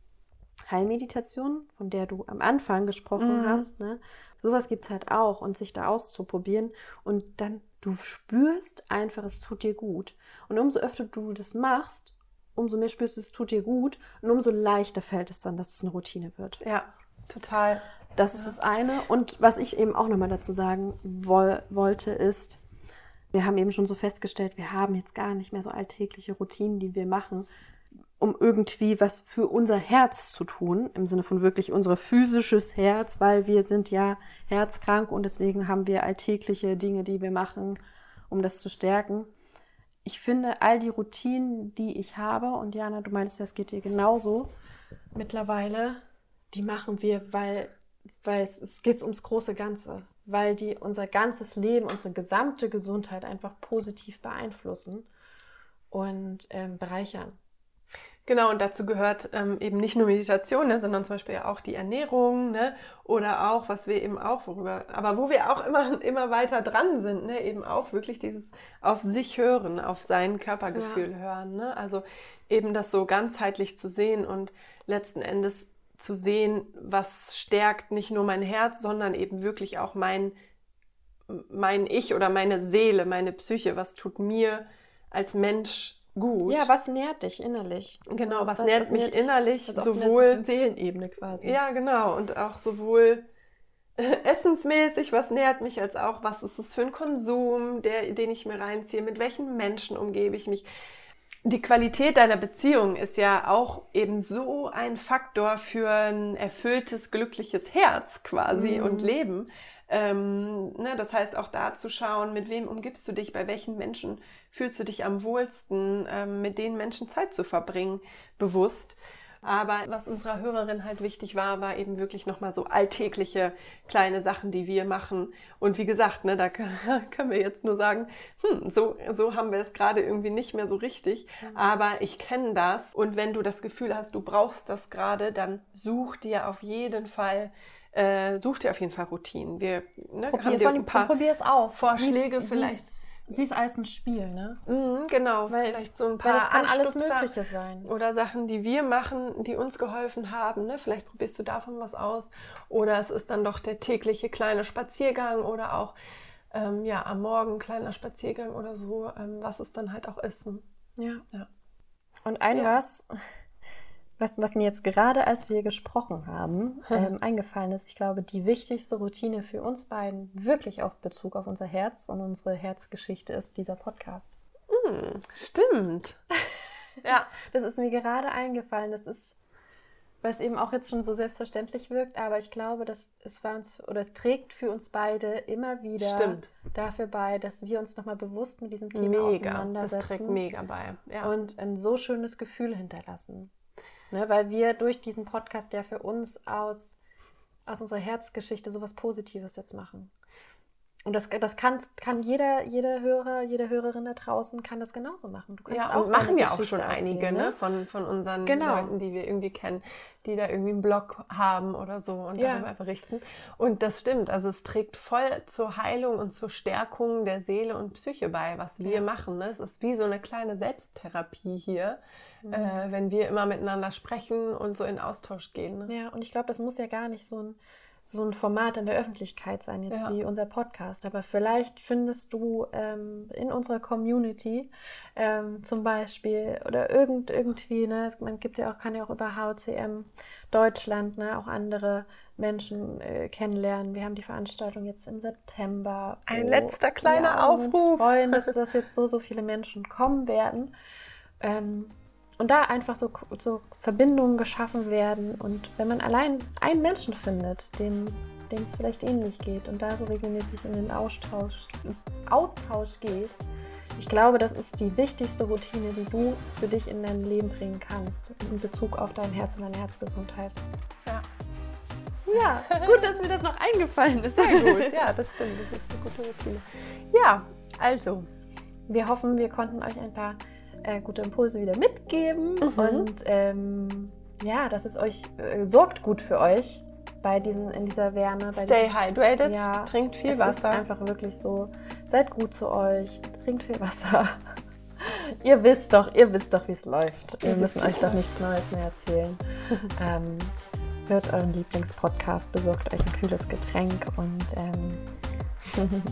Heilmeditation, von der du am Anfang gesprochen mm. hast, ne? Sowas gibt es halt auch und sich da auszuprobieren und dann Du spürst einfach, es tut dir gut. Und umso öfter du das machst, umso mehr spürst du, es tut dir gut und umso leichter fällt es dann, dass es eine Routine wird. Ja, total. Das ja. ist das eine. Und was ich eben auch nochmal dazu sagen woll wollte, ist, wir haben eben schon so festgestellt, wir haben jetzt gar nicht mehr so alltägliche Routinen, die wir machen, um irgendwie was für unser Herz zu tun, im Sinne von wirklich unser physisches Herz, weil wir sind ja herzkrank und deswegen haben wir alltägliche Dinge, die wir machen, um das zu stärken. Ich finde, all die Routinen, die ich habe, und Jana, du meinst, das geht dir genauso, mittlerweile, die machen wir, weil, weil es, es geht ums große Ganze, weil die unser ganzes Leben, unsere gesamte Gesundheit einfach positiv beeinflussen und ähm, bereichern. Genau, und dazu gehört ähm, eben nicht nur Meditation, ne, sondern zum Beispiel auch die Ernährung, ne, oder auch, was wir eben auch, worüber, aber wo wir auch immer, immer weiter dran sind, ne, eben auch wirklich dieses auf sich hören, auf sein Körpergefühl ja. hören, ne, also eben das so ganzheitlich zu sehen und letzten Endes zu sehen, was stärkt nicht nur mein Herz, sondern eben wirklich auch mein, mein Ich oder meine Seele, meine Psyche, was tut mir als Mensch gut. Ja, was nährt dich innerlich? Genau, was, was nährt was mich nährt innerlich? Also sowohl Seelenebene quasi. Ja, genau. Und auch sowohl äh, essensmäßig, was nährt mich, als auch, was ist es für ein Konsum, der, den ich mir reinziehe, mit welchen Menschen umgebe ich mich. Die Qualität deiner Beziehung ist ja auch eben so ein Faktor für ein erfülltes, glückliches Herz quasi mhm. und Leben. Ähm, ne, das heißt auch da zu schauen, mit wem umgibst du dich, bei welchen Menschen fühlst du dich am wohlsten, ähm, mit den Menschen Zeit zu verbringen, bewusst. Aber was unserer Hörerin halt wichtig war, war eben wirklich nochmal so alltägliche kleine Sachen, die wir machen. Und wie gesagt, ne, da können wir jetzt nur sagen, hm, so, so haben wir es gerade irgendwie nicht mehr so richtig. Mhm. Aber ich kenne das. Und wenn du das Gefühl hast, du brauchst das gerade, dann such dir auf jeden Fall äh, such dir auf jeden Fall Routinen. Wir ne, probier, haben dir ein paar probier es aus. Vorschläge Sieh's, vielleicht. Sieh es als ein Spiel, ne? Mhm, genau, weil, vielleicht so ein paar weil das kann alles Mögliche sein. Oder Sachen, die wir machen, die uns geholfen haben. Ne? Vielleicht probierst du davon was aus. Oder es ist dann doch der tägliche kleine Spaziergang oder auch ähm, ja, am Morgen kleiner Spaziergang oder so, ähm, was es dann halt auch ist. Ne? Ja. ja. Und ein ja. was, was, was mir jetzt gerade, als wir gesprochen haben, hm. ähm, eingefallen ist, ich glaube, die wichtigste Routine für uns beiden wirklich auf Bezug auf unser Herz und unsere Herzgeschichte ist dieser Podcast. Hm, stimmt. ja, das ist mir gerade eingefallen. Das ist, weil es eben auch jetzt schon so selbstverständlich wirkt, aber ich glaube, dass es war uns oder es trägt für uns beide immer wieder Stimmt. dafür bei, dass wir uns nochmal bewusst mit diesem Thema mega, auseinandersetzen. Das trägt mega bei. Ja. Und ein so schönes Gefühl hinterlassen. Ne, weil wir durch diesen Podcast ja für uns aus, aus unserer Herzgeschichte sowas Positives jetzt machen. Und das, das kann, kann jeder, jeder Hörer, jede Hörerin da draußen kann das genauso machen. Du kannst ja, auch und machen ja auch schon einige, ne? ne? Von, von unseren genau. Leuten, die wir irgendwie kennen, die da irgendwie einen Blog haben oder so und ja. darüber berichten. Und das stimmt. Also es trägt voll zur Heilung und zur Stärkung der Seele und Psyche bei, was wir ja. machen. Ne? Es ist wie so eine kleine Selbsttherapie hier mhm. äh, wenn wir immer miteinander sprechen und so in Austausch gehen. Ne? Ja, und ich glaube, das muss ja gar nicht so ein so ein Format in der Öffentlichkeit sein, jetzt ja. wie unser Podcast. Aber vielleicht findest du ähm, in unserer Community ähm, zum Beispiel oder irgend, irgendwie, ne, man gibt ja auch, kann ja auch über HCM Deutschland, ne, auch andere Menschen äh, kennenlernen. Wir haben die Veranstaltung jetzt im September. Ein letzter kleiner ja, Aufruf. Wir freuen, dass, dass jetzt so, so viele Menschen kommen werden. Ähm, und da einfach so, so Verbindungen geschaffen werden. Und wenn man allein einen Menschen findet, dem dem es vielleicht ähnlich geht und da so regelmäßig in den Austausch, Austausch geht, ich glaube, das ist die wichtigste Routine, die du für dich in dein Leben bringen kannst in Bezug auf dein Herz und deine Herzgesundheit. Ja. Ja, gut, dass mir das noch eingefallen ist. Sehr gut, ja, das stimmt. Das ist eine gute Routine. Ja, also. Wir hoffen, wir konnten euch ein paar äh, gute Impulse wieder mitgeben. Mhm. Und ähm, ja, dass es euch äh, sorgt gut für euch bei diesen, in dieser Wärme. Stay diesem, hydrated, ja, trinkt viel es Wasser. Ist einfach wirklich so. Seid gut zu euch, trinkt viel Wasser. ihr wisst doch, ihr wisst doch, wie es läuft. Wir müssen euch doch nichts Neues mehr erzählen. ähm, hört euren Lieblingspodcast, besorgt euch ein kühles Getränk und ähm,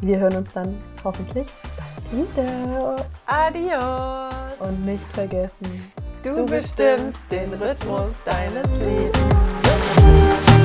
wir hören uns dann hoffentlich bald wieder. Adios. Und nicht vergessen, du, du bestimmst den Rhythmus deines Lebens.